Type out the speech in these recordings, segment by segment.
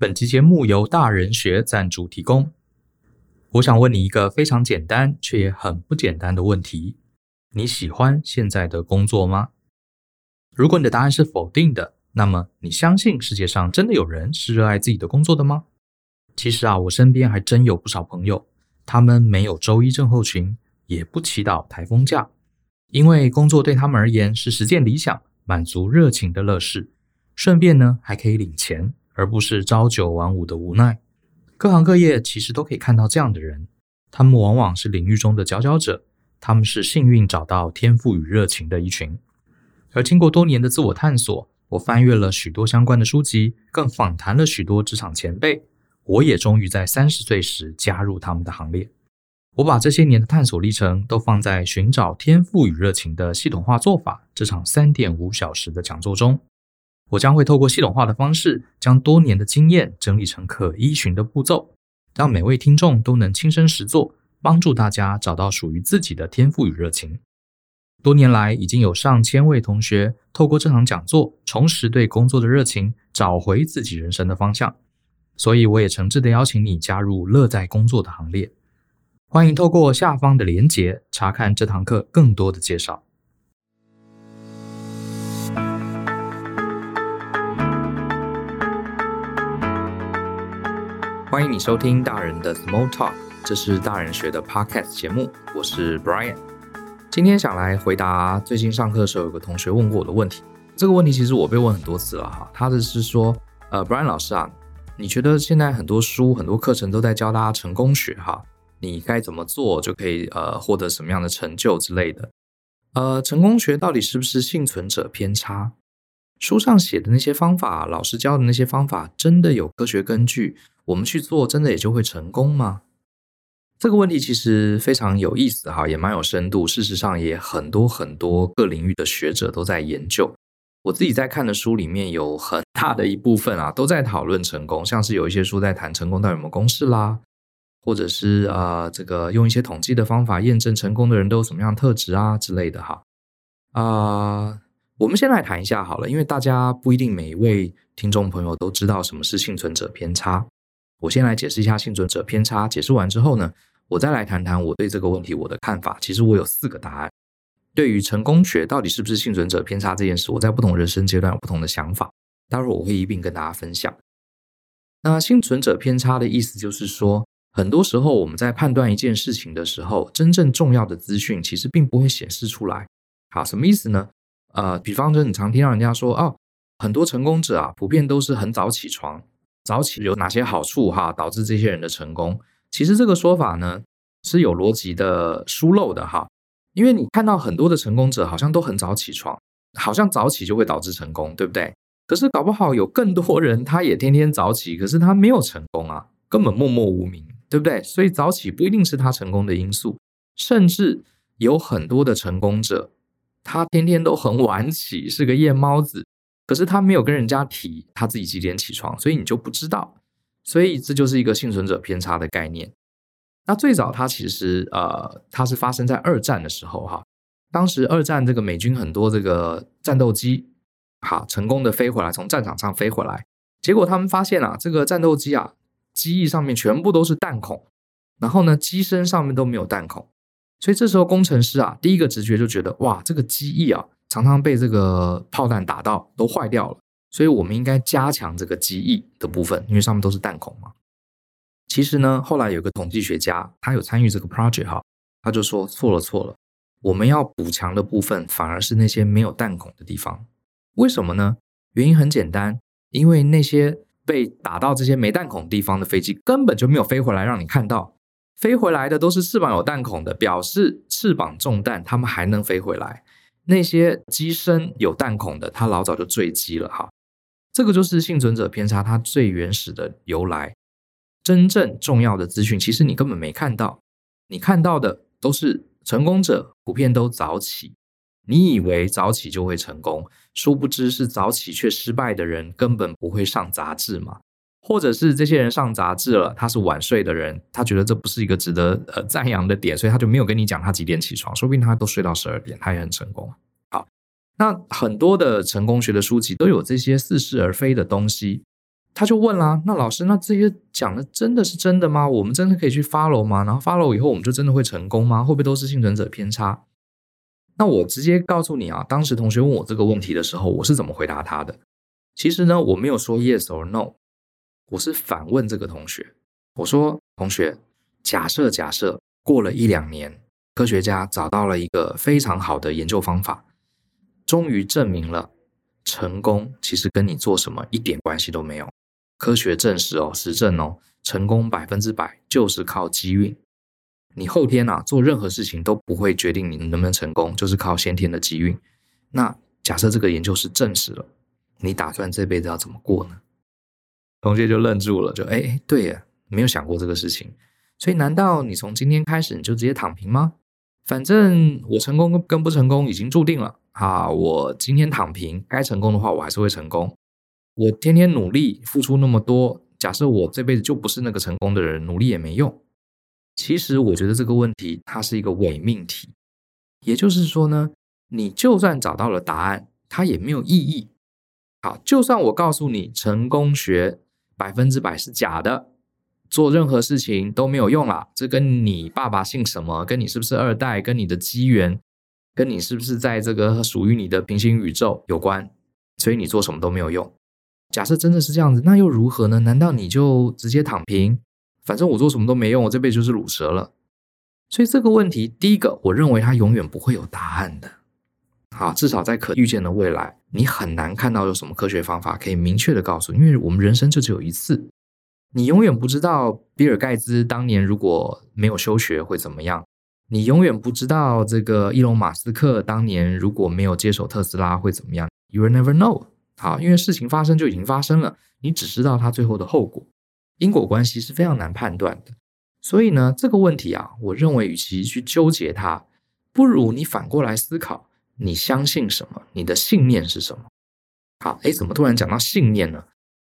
本期节目由大人学赞助提供。我想问你一个非常简单却也很不简单的问题：你喜欢现在的工作吗？如果你的答案是否定的，那么你相信世界上真的有人是热爱自己的工作的吗？其实啊，我身边还真有不少朋友，他们没有周一症候群，也不祈祷台风假，因为工作对他们而言是实践理想、满足热情的乐事，顺便呢还可以领钱。而不是朝九晚五的无奈。各行各业其实都可以看到这样的人，他们往往是领域中的佼佼者，他们是幸运找到天赋与热情的一群。而经过多年的自我探索，我翻阅了许多相关的书籍，更访谈了许多职场前辈，我也终于在三十岁时加入他们的行列。我把这些年的探索历程都放在《寻找天赋与热情的系统化做法》这场三点五小时的讲座中。我将会透过系统化的方式，将多年的经验整理成可依循的步骤，让每位听众都能亲身实作，帮助大家找到属于自己的天赋与热情。多年来，已经有上千位同学透过这场讲座，重拾对工作的热情，找回自己人生的方向。所以，我也诚挚地邀请你加入乐在工作的行列。欢迎透过下方的连结，查看这堂课更多的介绍。欢迎你收听大人的 Small Talk，这是大人学的 Podcast 节目，我是 Brian。今天想来回答最近上课的时候有个同学问过我的问题。这个问题其实我被问很多次了哈。他的是说，呃，Brian 老师啊，你觉得现在很多书、很多课程都在教大家成功学哈，你该怎么做就可以呃获得什么样的成就之类的？呃，成功学到底是不是幸存者偏差？书上写的那些方法，老师教的那些方法，真的有科学根据？我们去做，真的也就会成功吗？这个问题其实非常有意思哈，也蛮有深度。事实上，也很多很多各领域的学者都在研究。我自己在看的书里面，有很大的一部分啊，都在讨论成功。像是有一些书在谈成功到底有没有公式啦，或者是啊、呃，这个用一些统计的方法验证成功的人都有什么样的特质啊之类的哈啊。我们先来谈一下好了，因为大家不一定每一位听众朋友都知道什么是幸存者偏差。我先来解释一下幸存者偏差，解释完之后呢，我再来谈谈我对这个问题我的看法。其实我有四个答案。对于成功学到底是不是幸存者偏差这件事，我在不同人生阶段有不同的想法。待会儿我会一并跟大家分享。那幸存者偏差的意思就是说，很多时候我们在判断一件事情的时候，真正重要的资讯其实并不会显示出来。好，什么意思呢？呃，比方说，你常听到人家说，哦，很多成功者啊，普遍都是很早起床。早起有哪些好处哈，导致这些人的成功？其实这个说法呢，是有逻辑的疏漏的哈。因为你看到很多的成功者好像都很早起床，好像早起就会导致成功，对不对？可是搞不好有更多人他也天天早起，可是他没有成功啊，根本默默无名，对不对？所以早起不一定是他成功的因素，甚至有很多的成功者。他天天都很晚起，是个夜猫子，可是他没有跟人家提他自己几点起床，所以你就不知道。所以这就是一个幸存者偏差的概念。那最早它其实呃，它是发生在二战的时候哈。当时二战这个美军很多这个战斗机，哈成功的飞回来，从战场上飞回来，结果他们发现啊，这个战斗机啊，机翼上面全部都是弹孔，然后呢，机身上面都没有弹孔。所以这时候工程师啊，第一个直觉就觉得哇，这个机翼啊，常常被这个炮弹打到，都坏掉了。所以我们应该加强这个机翼的部分，因为上面都是弹孔嘛。其实呢，后来有个统计学家，他有参与这个 project 哈，他就说错了错了，我们要补强的部分反而是那些没有弹孔的地方。为什么呢？原因很简单，因为那些被打到这些没弹孔地方的飞机根本就没有飞回来让你看到。飞回来的都是翅膀有弹孔的，表示翅膀中弹，它们还能飞回来。那些机身有弹孔的，它老早就坠机了哈。这个就是幸存者偏差它最原始的由来。真正重要的资讯，其实你根本没看到，你看到的都是成功者普遍都早起，你以为早起就会成功，殊不知是早起却失败的人根本不会上杂志嘛。或者是这些人上杂志了，他是晚睡的人，他觉得这不是一个值得呃赞扬的点，所以他就没有跟你讲他几点起床，说不定他都睡到十二点，他也很成功。好，那很多的成功学的书籍都有这些似是而非的东西，他就问啦，那老师，那这些讲的真的是真的吗？我们真的可以去 follow 吗？然后 follow 以后，我们就真的会成功吗？会不会都是幸存者偏差？那我直接告诉你啊，当时同学问我这个问题的时候，我是怎么回答他的？其实呢，我没有说 yes or no，我是反问这个同学，我说，同学，假设假设过了一两年，科学家找到了一个非常好的研究方法，终于证明了成功其实跟你做什么一点关系都没有。科学证实哦，实证哦，成功百分之百就是靠机运。你后天啊做任何事情都不会决定你能不能成功，就是靠先天的机运。那假设这个研究是证实了，你打算这辈子要怎么过呢？同学就愣住了，就哎，对呀，没有想过这个事情。所以难道你从今天开始你就直接躺平吗？反正我成功跟不成功已经注定了啊！我今天躺平，该成功的话我还是会成功。我天天努力付出那么多，假设我这辈子就不是那个成功的人，努力也没用。其实我觉得这个问题它是一个伪命题，也就是说呢，你就算找到了答案，它也没有意义。好，就算我告诉你成功学百分之百是假的，做任何事情都没有用啦。这跟你爸爸姓什么，跟你是不是二代，跟你的机缘，跟你是不是在这个属于你的平行宇宙有关，所以你做什么都没有用。假设真的是这样子，那又如何呢？难道你就直接躺平？反正我做什么都没用，我这辈子就是鲁蛇了。所以这个问题，第一个，我认为它永远不会有答案的。好，至少在可预见的未来，你很难看到有什么科学方法可以明确的告诉，因为我们人生就只有一次，你永远不知道比尔盖茨当年如果没有休学会怎么样，你永远不知道这个伊隆马斯克当年如果没有接手特斯拉会怎么样 you'll never know。好，因为事情发生就已经发生了，你只知道它最后的后果，因果关系是非常难判断的。所以呢，这个问题啊，我认为与其去纠结它，不如你反过来思考，你相信什么？你的信念是什么？好，诶，怎么突然讲到信念呢？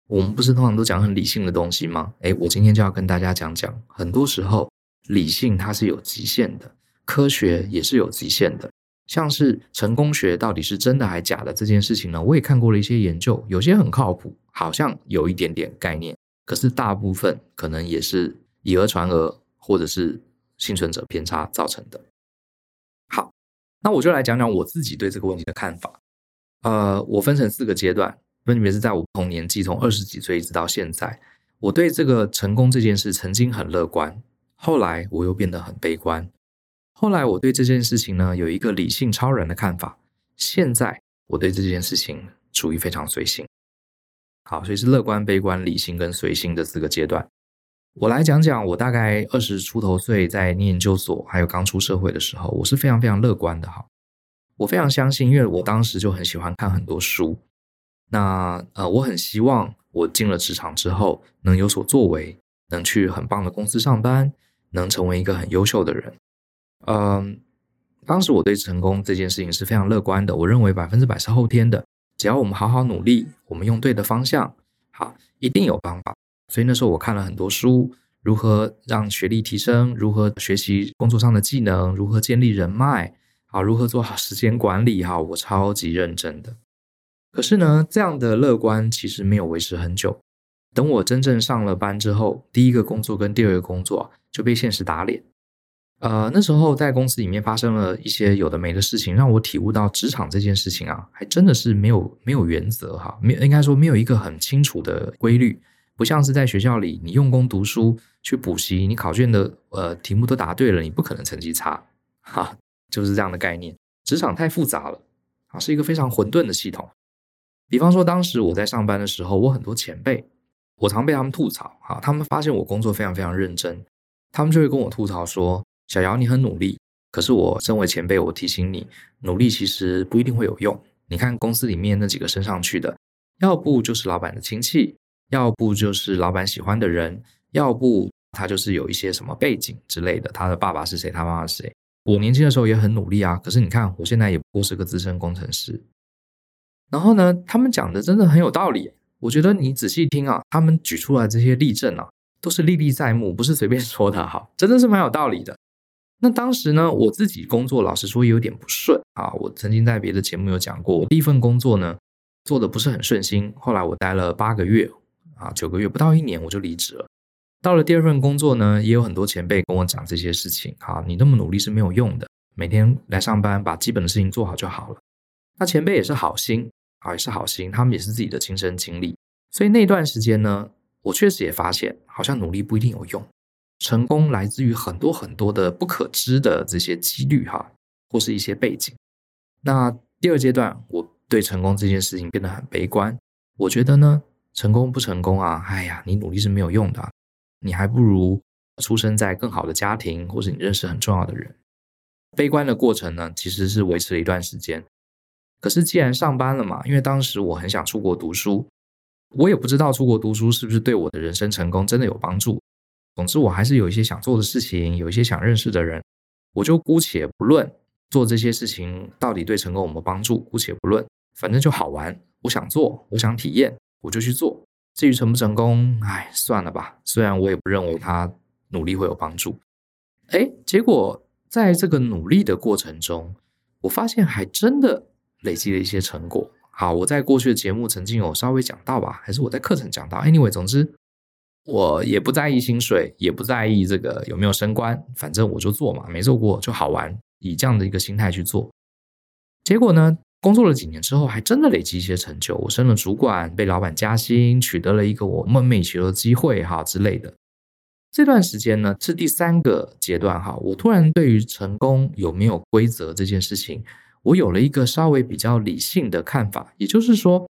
我们不是通常都讲很理性的东西吗？诶，我今天就要跟大家讲讲，很多时候理性它是有极限的，科学也是有极限的。像是成功学到底是真的还假的这件事情呢？我也看过了一些研究，有些很靠谱，好像有一点点概念，可是大部分可能也是以讹传讹，或者是幸存者偏差造成的。那我就来讲讲我自己对这个问题的看法。呃，我分成四个阶段，分别是在我不同年纪，从二十几岁一直到现在，我对这个成功这件事曾经很乐观，后来我又变得很悲观。后来我对这件事情呢，有一个理性超然的看法。现在我对这件事情处于非常随性。好，所以是乐观、悲观、理性跟随性的四个阶段。我来讲讲我大概二十出头岁在念研究所，还有刚出社会的时候，我是非常非常乐观的。哈，我非常相信，因为我当时就很喜欢看很多书。那呃，我很希望我进了职场之后能有所作为，能去很棒的公司上班，能成为一个很优秀的人。嗯，当时我对成功这件事情是非常乐观的。我认为百分之百是后天的，只要我们好好努力，我们用对的方向，好，一定有方法。所以那时候我看了很多书，如何让学历提升，如何学习工作上的技能，如何建立人脉，啊，如何做好时间管理，哈，我超级认真的。可是呢，这样的乐观其实没有维持很久。等我真正上了班之后，第一个工作跟第二个工作就被现实打脸。呃，那时候在公司里面发生了一些有的没的事情，让我体悟到职场这件事情啊，还真的是没有没有原则哈，没应该说没有一个很清楚的规律，不像是在学校里，你用功读书去补习，你考卷的呃题目都答对了，你不可能成绩差，哈，就是这样的概念。职场太复杂了，啊，是一个非常混沌的系统。比方说，当时我在上班的时候，我很多前辈，我常被他们吐槽，哈，他们发现我工作非常非常认真，他们就会跟我吐槽说。小姚，你很努力，可是我身为前辈，我提醒你，努力其实不一定会有用。你看公司里面那几个升上去的，要不就是老板的亲戚，要不就是老板喜欢的人，要不他就是有一些什么背景之类的。他的爸爸是谁？他妈妈是谁？我年轻的时候也很努力啊，可是你看我现在也不过是个资深工程师。然后呢，他们讲的真的很有道理。我觉得你仔细听啊，他们举出来这些例证啊，都是历历在目，不是随便说的哈，真的是蛮有道理的。那当时呢，我自己工作老实说有点不顺啊。我曾经在别的节目有讲过，我第一份工作呢做的不是很顺心。后来我待了八个月啊，九个月不到一年我就离职了。到了第二份工作呢，也有很多前辈跟我讲这些事情。好，你那么努力是没有用的，每天来上班把基本的事情做好就好了。那前辈也是好心啊，也是好心，他们也是自己的亲身经历。所以那段时间呢，我确实也发现，好像努力不一定有用。成功来自于很多很多的不可知的这些几率哈，或是一些背景。那第二阶段，我对成功这件事情变得很悲观。我觉得呢，成功不成功啊，哎呀，你努力是没有用的，你还不如出生在更好的家庭，或是你认识很重要的人。悲观的过程呢，其实是维持了一段时间。可是既然上班了嘛，因为当时我很想出国读书，我也不知道出国读书是不是对我的人生成功真的有帮助。总之，我还是有一些想做的事情，有一些想认识的人，我就姑且不论做这些事情到底对成功有没有帮助，姑且不论，反正就好玩。我想做，我想体验，我就去做。至于成不成功，哎，算了吧。虽然我也不认为他努力会有帮助，哎，结果在这个努力的过程中，我发现还真的累积了一些成果。好，我在过去的节目曾经有稍微讲到吧，还是我在课程讲到。Anyway，总之。我也不在意薪水，也不在意这个有没有升官，反正我就做嘛，没做过就好玩，以这样的一个心态去做。结果呢，工作了几年之后，还真的累积一些成就。我升了主管，被老板加薪，取得了一个我梦寐以求的机会，哈之类的。这段时间呢，是第三个阶段，哈，我突然对于成功有没有规则这件事情，我有了一个稍微比较理性的看法。也就是说，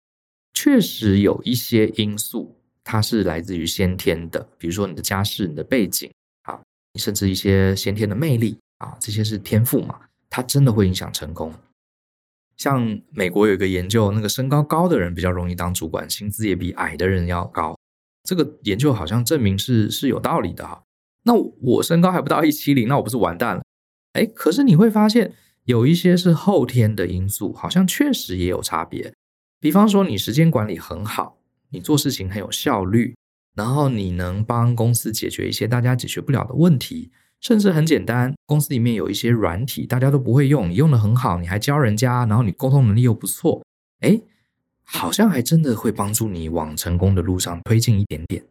确实有一些因素。它是来自于先天的，比如说你的家世、你的背景啊，甚至一些先天的魅力啊，这些是天赋嘛，它真的会影响成功。像美国有一个研究，那个身高高的人比较容易当主管，薪资也比矮的人要高。这个研究好像证明是是有道理的哈。那我身高还不到一七零，那我不是完蛋了？哎，可是你会发现有一些是后天的因素，好像确实也有差别。比方说你时间管理很好。你做事情很有效率，然后你能帮公司解决一些大家解决不了的问题，甚至很简单，公司里面有一些软体大家都不会用，你用的很好，你还教人家，然后你沟通能力又不错，诶，好像还真的会帮助你往成功的路上推进一点点。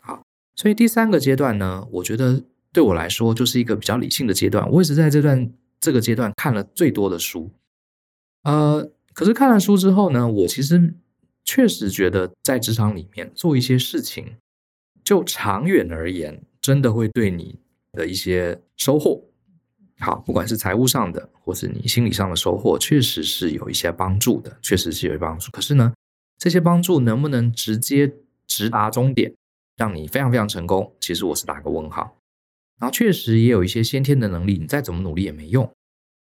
好，所以第三个阶段呢，我觉得对我来说就是一个比较理性的阶段。我也是在这段这个阶段看了最多的书，呃，可是看了书之后呢，我其实。确实觉得在职场里面做一些事情，就长远而言，真的会对你的一些收获，好，不管是财务上的，或是你心理上的收获，确实是有一些帮助的，确实是有帮助。可是呢，这些帮助能不能直接直达终点，让你非常非常成功？其实我是打个问号。然后确实也有一些先天的能力，你再怎么努力也没用。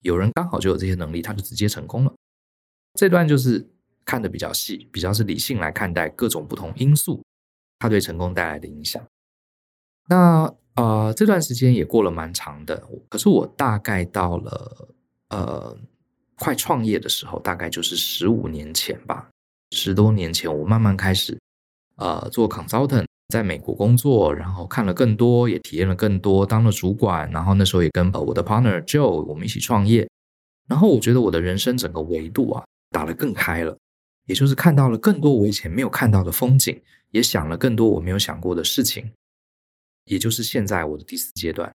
有人刚好就有这些能力，他就直接成功了。这段就是。看得比较细，比较是理性来看待各种不同因素，它对成功带来的影响。那呃，这段时间也过了蛮长的，可是我大概到了呃快创业的时候，大概就是十五年前吧，十多年前，我慢慢开始呃做 consultant，在美国工作，然后看了更多，也体验了更多，当了主管，然后那时候也跟我的 partner Joe 我们一起创业，然后我觉得我的人生整个维度啊打得更开了。也就是看到了更多我以前没有看到的风景，也想了更多我没有想过的事情，也就是现在我的第四阶段。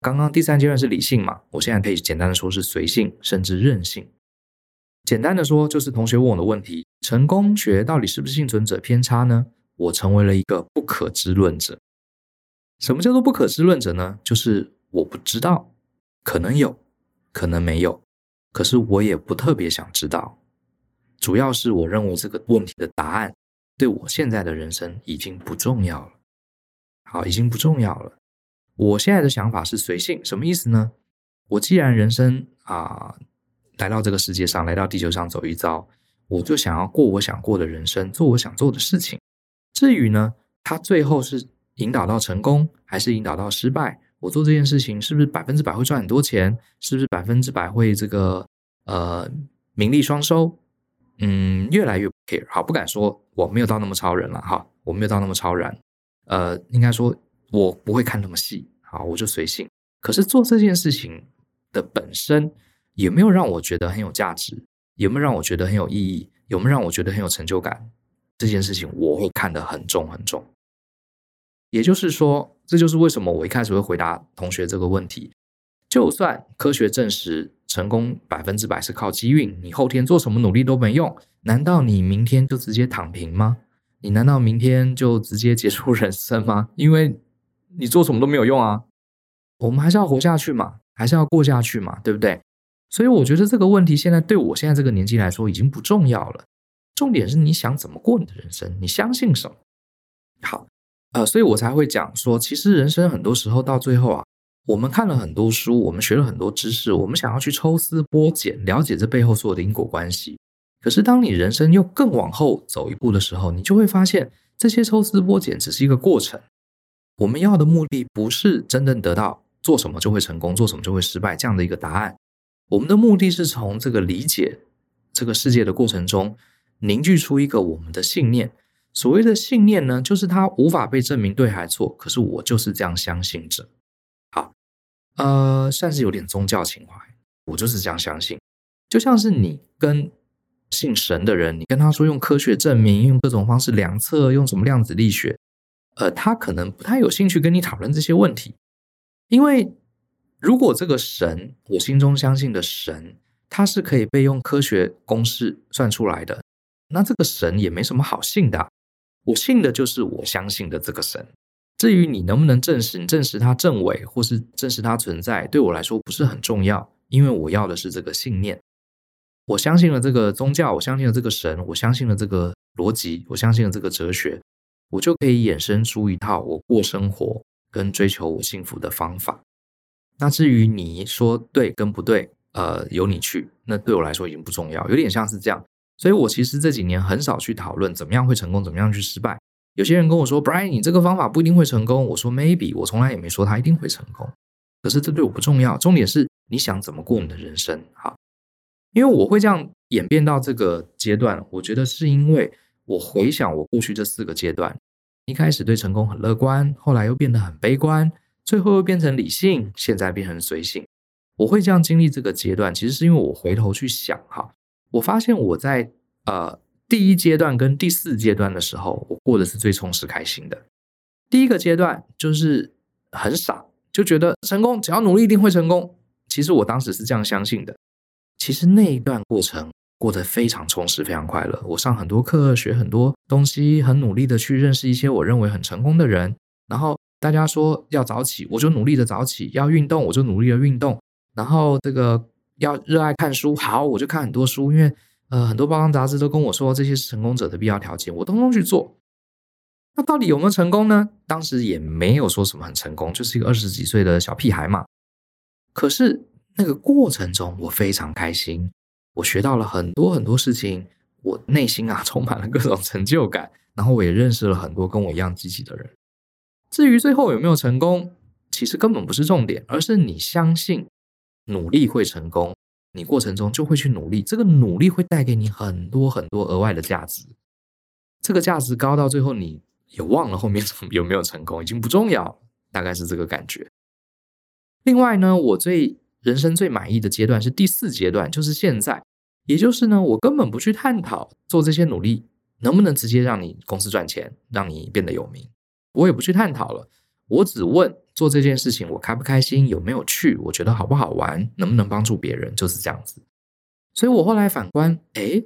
刚刚第三阶段是理性嘛，我现在可以简单的说是随性，甚至任性。简单的说，就是同学问我的问题：成功学到底是不是幸存者偏差呢？我成为了一个不可知论者。什么叫做不可知论者呢？就是我不知道，可能有，可能没有，可是我也不特别想知道。主要是我认为这个问题的答案对我现在的人生已经不重要了。好，已经不重要了。我现在的想法是随性，什么意思呢？我既然人生啊来到这个世界上，来到地球上走一遭，我就想要过我想过的人生，做我想做的事情。至于呢，他最后是引导到成功，还是引导到失败？我做这件事情是不是百分之百会赚很多钱？是不是百分之百会这个呃名利双收？嗯，越来越不 care，好，不敢说我没有到那么超人了哈，我没有到那么超然，呃，应该说我不会看那么细，好，我就随性。可是做这件事情的本身有没有让我觉得很有价值？有没有让我觉得很有意义？有没有让我觉得很有成就感？这件事情，我会看得很重很重。也就是说，这就是为什么我一开始会回答同学这个问题。就算科学证实成功百分之百是靠机运，你后天做什么努力都没用，难道你明天就直接躺平吗？你难道明天就直接结束人生吗？因为你做什么都没有用啊！我们还是要活下去嘛，还是要过下去嘛，对不对？所以我觉得这个问题现在对我现在这个年纪来说已经不重要了。重点是你想怎么过你的人生，你相信什么？好，呃，所以我才会讲说，其实人生很多时候到最后啊，我们看了很多书，我们学了很多知识，我们想要去抽丝剥茧，了解这背后所有的因果关系。可是，当你人生又更往后走一步的时候，你就会发现，这些抽丝剥茧只是一个过程。我们要的目的不是真正得到做什么就会成功，做什么就会失败这样的一个答案。我们的目的是从这个理解这个世界的过程中，凝聚出一个我们的信念。所谓的信念呢，就是它无法被证明对还错，可是我就是这样相信着。好，呃，算是有点宗教情怀，我就是这样相信。就像是你跟信神的人，你跟他说用科学证明，用各种方式量测，用什么量子力学，呃，他可能不太有兴趣跟你讨论这些问题，因为如果这个神，我心中相信的神，他是可以被用科学公式算出来的，那这个神也没什么好信的。我信的就是我相信的这个神。至于你能不能证实，你证实他正伪，或是证实他存在，对我来说不是很重要，因为我要的是这个信念。我相信了这个宗教，我相信了这个神，我相信了这个逻辑，我相信了这个哲学，我就可以衍生出一套我过生活跟追求我幸福的方法。那至于你说对跟不对，呃，由你去，那对我来说已经不重要，有点像是这样。所以我其实这几年很少去讨论怎么样会成功，怎么样去失败。有些人跟我说，Brian，你这个方法不一定会成功。我说 Maybe，我从来也没说他一定会成功。可是这对我不重要，重点是你想怎么过你的人生，好。因为我会这样演变到这个阶段，我觉得是因为我回想我过去这四个阶段，一开始对成功很乐观，后来又变得很悲观，最后又变成理性，现在变成随性。我会这样经历这个阶段，其实是因为我回头去想哈，我发现我在呃第一阶段跟第四阶段的时候，我过的是最充实开心的。第一个阶段就是很傻，就觉得成功只要努力一定会成功。其实我当时是这样相信的。其实那一段过程过得非常充实，非常快乐。我上很多课，学很多东西，很努力的去认识一些我认为很成功的人。然后大家说要早起，我就努力的早起；要运动，我就努力的运动。然后这个要热爱看书，好，我就看很多书。因为呃，很多报章杂志都跟我说这些是成功者的必要条件，我通通去做。那到底有没有成功呢？当时也没有说什么很成功，就是一个二十几岁的小屁孩嘛。可是。那个过程中，我非常开心，我学到了很多很多事情，我内心啊 充满了各种成就感，然后我也认识了很多跟我一样积极的人。至于最后有没有成功，其实根本不是重点，而是你相信努力会成功，你过程中就会去努力，这个努力会带给你很多很多额外的价值，这个价值高到最后你也忘了后面 有没有成功，已经不重要，大概是这个感觉。另外呢，我最人生最满意的阶段是第四阶段，就是现在，也就是呢，我根本不去探讨做这些努力能不能直接让你公司赚钱，让你变得有名，我也不去探讨了，我只问做这件事情我开不开心，有没有趣，我觉得好不好玩，能不能帮助别人，就是这样子。所以我后来反观，诶，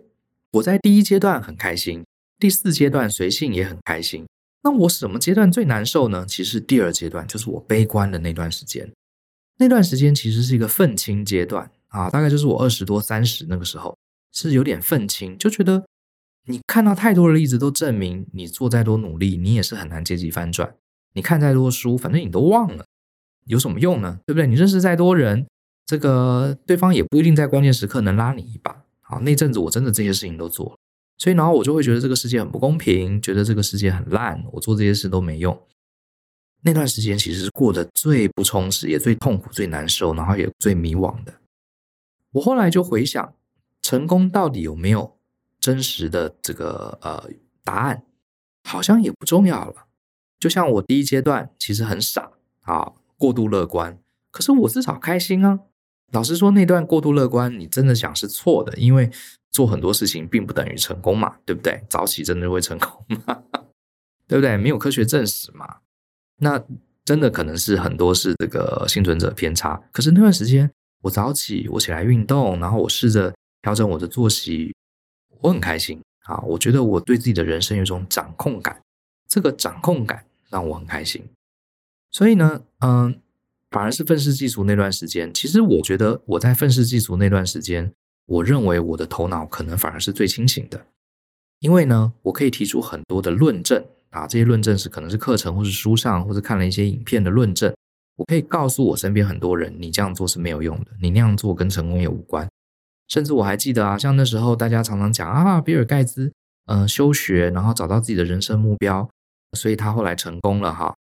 我在第一阶段很开心，第四阶段随性也很开心，那我什么阶段最难受呢？其实第二阶段就是我悲观的那段时间。那段时间其实是一个愤青阶段啊，大概就是我二十多三十那个时候，是有点愤青，就觉得你看到太多的例子都证明，你做再多努力，你也是很难阶级翻转。你看再多书，反正你都忘了，有什么用呢？对不对？你认识再多人，这个对方也不一定在关键时刻能拉你一把。好，那阵子我真的这些事情都做了，所以然后我就会觉得这个世界很不公平，觉得这个世界很烂，我做这些事都没用。那段时间其实是过得最不充实，也最痛苦、最难受，然后也最迷惘的。我后来就回想，成功到底有没有真实的这个呃答案？好像也不重要了。就像我第一阶段其实很傻啊，过度乐观，可是我至少开心啊。老实说，那段过度乐观，你真的想是错的，因为做很多事情并不等于成功嘛，对不对？早起真的会成功吗？对不对？没有科学证实嘛。那真的可能是很多是这个幸存者偏差。可是那段时间，我早起，我起来运动，然后我试着调整我的作息，我很开心啊！我觉得我对自己的人生有一种掌控感，这个掌控感让我很开心。所以呢，嗯，反而是愤世嫉俗那段时间，其实我觉得我在愤世嫉俗那段时间，我认为我的头脑可能反而是最清醒的，因为呢，我可以提出很多的论证。啊，这些论证是可能是课程，或是书上，或者看了一些影片的论证。我可以告诉我身边很多人，你这样做是没有用的，你那样做跟成功也无关。甚至我还记得啊，像那时候大家常常讲啊，比尔盖茨，嗯、休学，然后找到自己的人生目标，所以他后来成功了哈。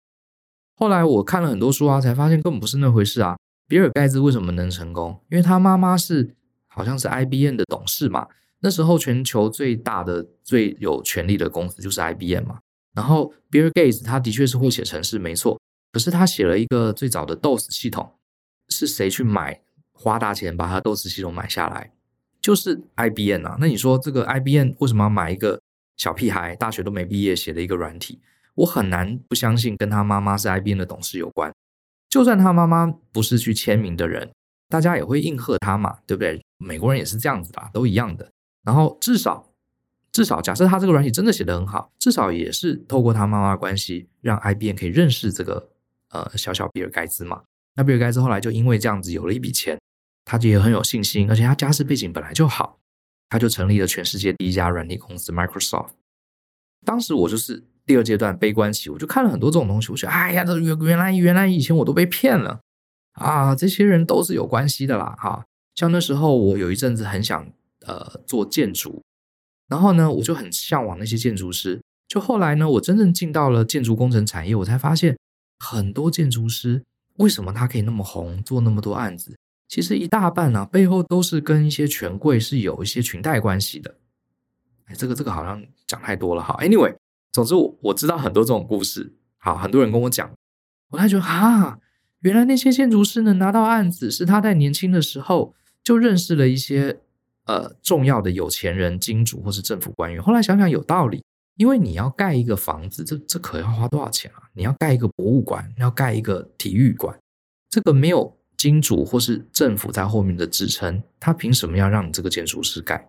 后来我看了很多书啊，才发现根本不是那回事啊。比尔盖茨为什么能成功？因为他妈妈是好像是 IBM 的董事嘛。那时候全球最大的、最有权力的公司就是 IBM 嘛。然后，Bill Gates 他的确是会写程式，没错。可是他写了一个最早的 DOS 系统，是谁去买花大钱把他 DOS 系统买下来？就是 IBM 啊。那你说这个 IBM 为什么要买一个小屁孩，大学都没毕业写的一个软体？我很难不相信跟他妈妈是 IBM 的董事有关。就算他妈妈不是去签名的人，大家也会应和他嘛，对不对？美国人也是这样子吧，都一样的。然后至少。至少，假设他这个软体真的写得很好，至少也是透过他妈妈的关系，让 IBM 可以认识这个呃小小比尔盖茨嘛。那比尔盖茨后来就因为这样子有了一笔钱，他就也很有信心，而且他家世背景本来就好，他就成立了全世界第一家软体公司 Microsoft。当时我就是第二阶段悲观期，我就看了很多这种东西，我觉得哎呀，这原原来原来以前我都被骗了啊，这些人都是有关系的啦哈。像那时候我有一阵子很想呃做建筑。然后呢，我就很向往那些建筑师。就后来呢，我真正进到了建筑工程产业，我才发现很多建筑师为什么他可以那么红，做那么多案子？其实一大半呢、啊，背后都是跟一些权贵是有一些裙带关系的。哎，这个这个好像讲太多了哈。Anyway，总之我我知道很多这种故事。好，很多人跟我讲，我才觉得啊，原来那些建筑师能拿到案子，是他在年轻的时候就认识了一些。呃，重要的有钱人、金主或是政府官员，后来想想有道理，因为你要盖一个房子，这这可要花多少钱啊？你要盖一个博物馆，要盖一个体育馆，这个没有金主或是政府在后面的支撑，他凭什么要让你这个建筑师盖？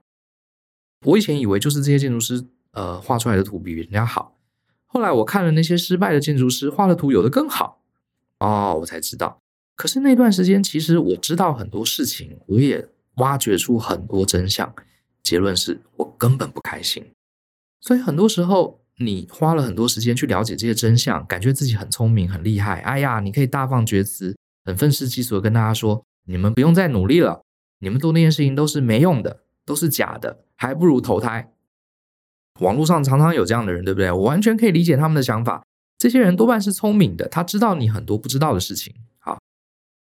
我以前以为就是这些建筑师，呃，画出来的图比人家好，后来我看了那些失败的建筑师画的图，有的更好，哦，我才知道。可是那段时间，其实我知道很多事情，我也。挖掘出很多真相，结论是我根本不开心。所以很多时候，你花了很多时间去了解这些真相，感觉自己很聪明、很厉害。哎呀，你可以大放厥词，很愤世嫉俗的跟大家说：“你们不用再努力了，你们做那件事情都是没用的，都是假的，还不如投胎。”网络上常常有这样的人，对不对？我完全可以理解他们的想法。这些人多半是聪明的，他知道你很多不知道的事情。好，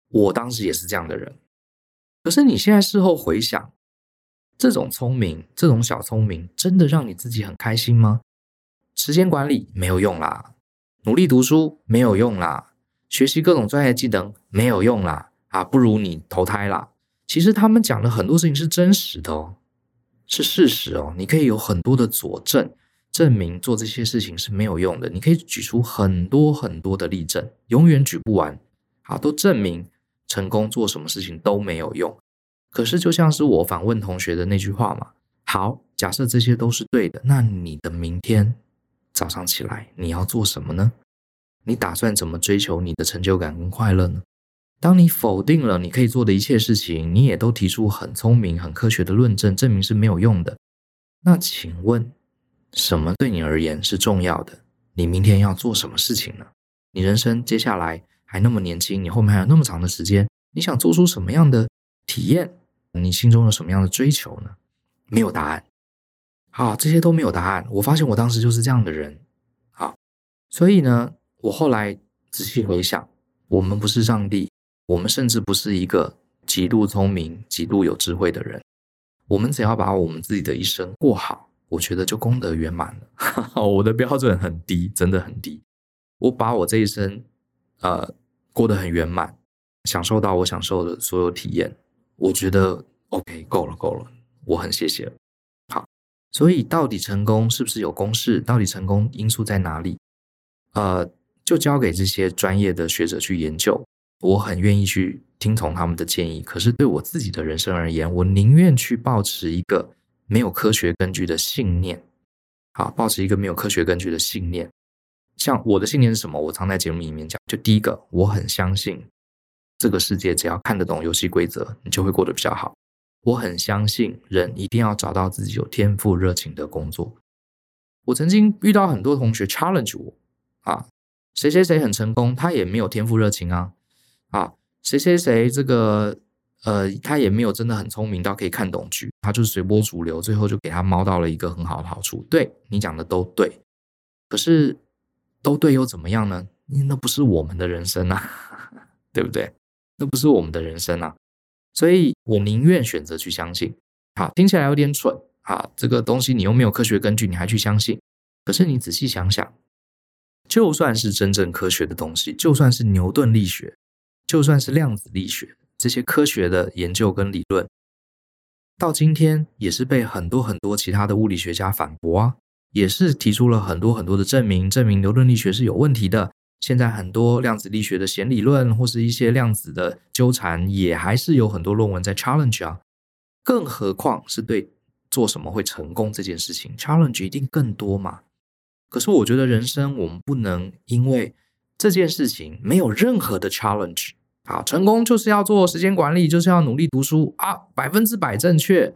我当时也是这样的人。可是你现在事后回想，这种聪明，这种小聪明，真的让你自己很开心吗？时间管理没有用啦，努力读书没有用啦，学习各种专业技能没有用啦，啊，不如你投胎啦。其实他们讲的很多事情是真实的哦，是事实哦。你可以有很多的佐证，证明做这些事情是没有用的。你可以举出很多很多的例证，永远举不完，啊，都证明。成功做什么事情都没有用，可是就像是我反问同学的那句话嘛。好，假设这些都是对的，那你的明天早上起来你要做什么呢？你打算怎么追求你的成就感跟快乐呢？当你否定了你可以做的一切事情，你也都提出很聪明、很科学的论证，证明是没有用的。那请问，什么对你而言是重要的？你明天要做什么事情呢？你人生接下来？还那么年轻，你后面还有那么长的时间，你想做出什么样的体验？你心中有什么样的追求呢？没有答案。好，这些都没有答案。我发现我当时就是这样的人。好，所以呢，我后来仔细回想，我们不是上帝，我们甚至不是一个极度聪明、极度有智慧的人。我们只要把我们自己的一生过好，我觉得就功德圆满了。我的标准很低，真的很低。我把我这一生。呃，过得很圆满，享受到我享受的所有体验，我觉得 OK，够了，够了，我很谢谢。好所以到底成功是不是有公式？到底成功因素在哪里？呃，就交给这些专业的学者去研究。我很愿意去听从他们的建议，可是对我自己的人生而言，我宁愿去保持一个没有科学根据的信念。好，保持一个没有科学根据的信念。像我的信念是什么？我常在节目里面讲，就第一个，我很相信这个世界只要看得懂游戏规则，你就会过得比较好。我很相信人一定要找到自己有天赋、热情的工作。我曾经遇到很多同学 challenge 我啊，谁谁谁很成功，他也没有天赋、热情啊。啊，谁谁谁这个呃，他也没有真的很聪明到可以看懂局，他就随波逐流，最后就给他猫到了一个很好的好处。对，你讲的都对，可是都对又怎么样呢？那不是我们的人生啊，对不对？那不是我们的人生啊，所以我宁愿选择去相信。好，听起来有点蠢啊，这个东西你又没有科学根据，你还去相信？可是你仔细想想，就算是真正科学的东西，就算是牛顿力学。就算是量子力学这些科学的研究跟理论，到今天也是被很多很多其他的物理学家反驳啊，也是提出了很多很多的证明，证明牛顿力学是有问题的。现在很多量子力学的弦理论或是一些量子的纠缠，也还是有很多论文在 challenge 啊。更何况是对做什么会成功这件事情 challenge 一定更多嘛。可是我觉得人生我们不能因为这件事情没有任何的 challenge。好，成功就是要做时间管理，就是要努力读书啊，百分之百正确，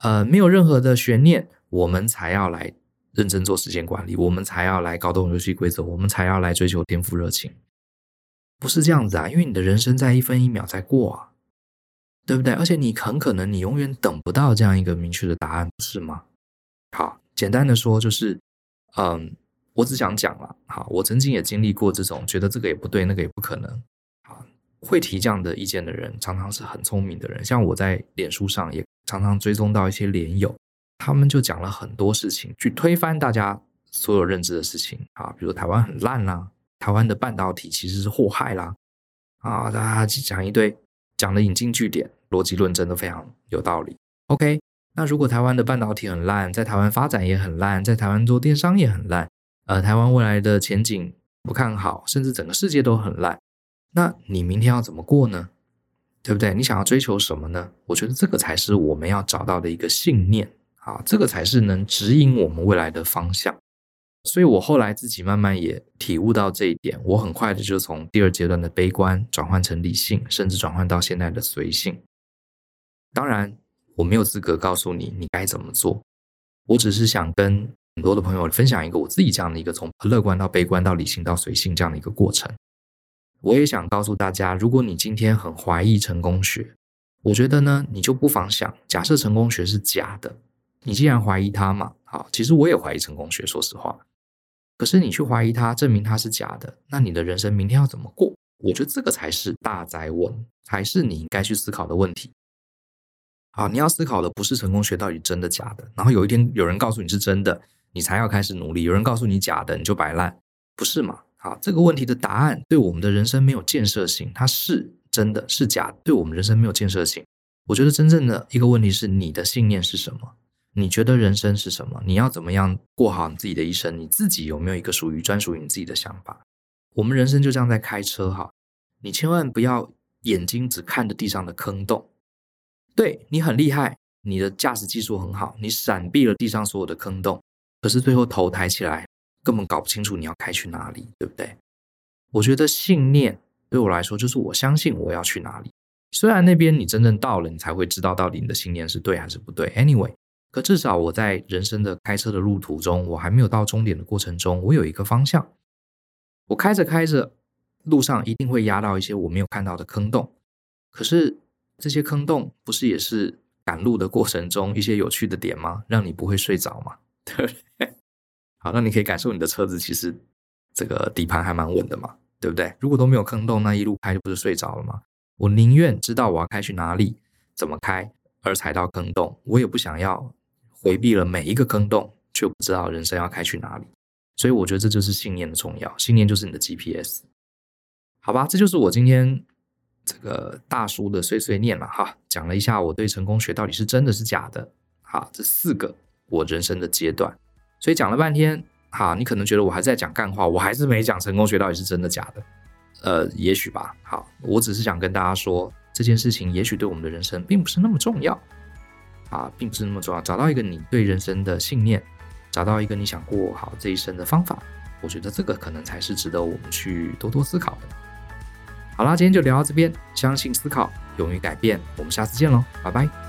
呃，没有任何的悬念，我们才要来认真做时间管理，我们才要来搞懂游戏规则，我们才要来追求天赋热情，不是这样子啊，因为你的人生在一分一秒在过啊，对不对？而且你很可能你永远等不到这样一个明确的答案，不是吗？好，简单的说就是，嗯，我只想讲了，好，我曾经也经历过这种，觉得这个也不对，那个也不可能。会提这样的意见的人，常常是很聪明的人。像我在脸书上也常常追踪到一些脸友，他们就讲了很多事情，去推翻大家所有认知的事情啊，比如台湾很烂啦，台湾的半导体其实是祸害啦，啊，大家讲一堆，讲的引经据典，逻辑论证都非常有道理。OK，那如果台湾的半导体很烂，在台湾发展也很烂，在台湾做电商也很烂，呃，台湾未来的前景不看好，甚至整个世界都很烂。那你明天要怎么过呢？对不对？你想要追求什么呢？我觉得这个才是我们要找到的一个信念啊，这个才是能指引我们未来的方向。所以我后来自己慢慢也体悟到这一点，我很快的就从第二阶段的悲观转换成理性，甚至转换到现在的随性。当然，我没有资格告诉你你该怎么做，我只是想跟很多的朋友分享一个我自己这样的一个从乐观到悲观到理性到随性这样的一个过程。我也想告诉大家，如果你今天很怀疑成功学，我觉得呢，你就不妨想，假设成功学是假的，你既然怀疑它嘛，好，其实我也怀疑成功学，说实话。可是你去怀疑它，证明它是假的，那你的人生明天要怎么过？我觉得这个才是大哉问，才是你应该去思考的问题。好，你要思考的不是成功学到底真的假的，然后有一天有人告诉你是真的，你才要开始努力；有人告诉你假的，你就摆烂，不是吗？好，这个问题的答案对我们的人生没有建设性，它是真的是假，对我们人生没有建设性。我觉得真正的一个问题是你的信念是什么？你觉得人生是什么？你要怎么样过好你自己的一生？你自己有没有一个属于专属于你自己的想法？我们人生就像在开车哈，你千万不要眼睛只看着地上的坑洞。对，你很厉害，你的驾驶技术很好，你闪避了地上所有的坑洞，可是最后头抬起来。根本搞不清楚你要开去哪里，对不对？我觉得信念对我来说就是我相信我要去哪里。虽然那边你真正到了，你才会知道到底你的信念是对还是不对。Anyway，可至少我在人生的开车的路途中，我还没有到终点的过程中，我有一个方向。我开着开着，路上一定会压到一些我没有看到的坑洞。可是这些坑洞不是也是赶路的过程中一些有趣的点吗？让你不会睡着吗？对 不对？好，那你可以感受你的车子其实这个底盘还蛮稳的嘛，对不对？如果都没有坑洞，那一路开就不是睡着了吗？我宁愿知道我要开去哪里，怎么开，而踩到坑洞，我也不想要回避了每一个坑洞，却不知道人生要开去哪里。所以我觉得这就是信念的重要，信念就是你的 GPS。好吧，这就是我今天这个大叔的碎碎念了哈，讲了一下我对成功学到底是真的是假的。好，这四个。我人生的阶段。所以讲了半天，哈，你可能觉得我还在讲干话，我还是没讲成功学到底是真的假的。呃，也许吧。好，我只是想跟大家说，这件事情也许对我们的人生并不是那么重要啊，并不是那么重要。找到一个你对人生的信念，找到一个你想过好这一生的方法，我觉得这个可能才是值得我们去多多思考的。好啦，今天就聊到这边。相信思考，勇于改变。我们下次见喽，拜拜。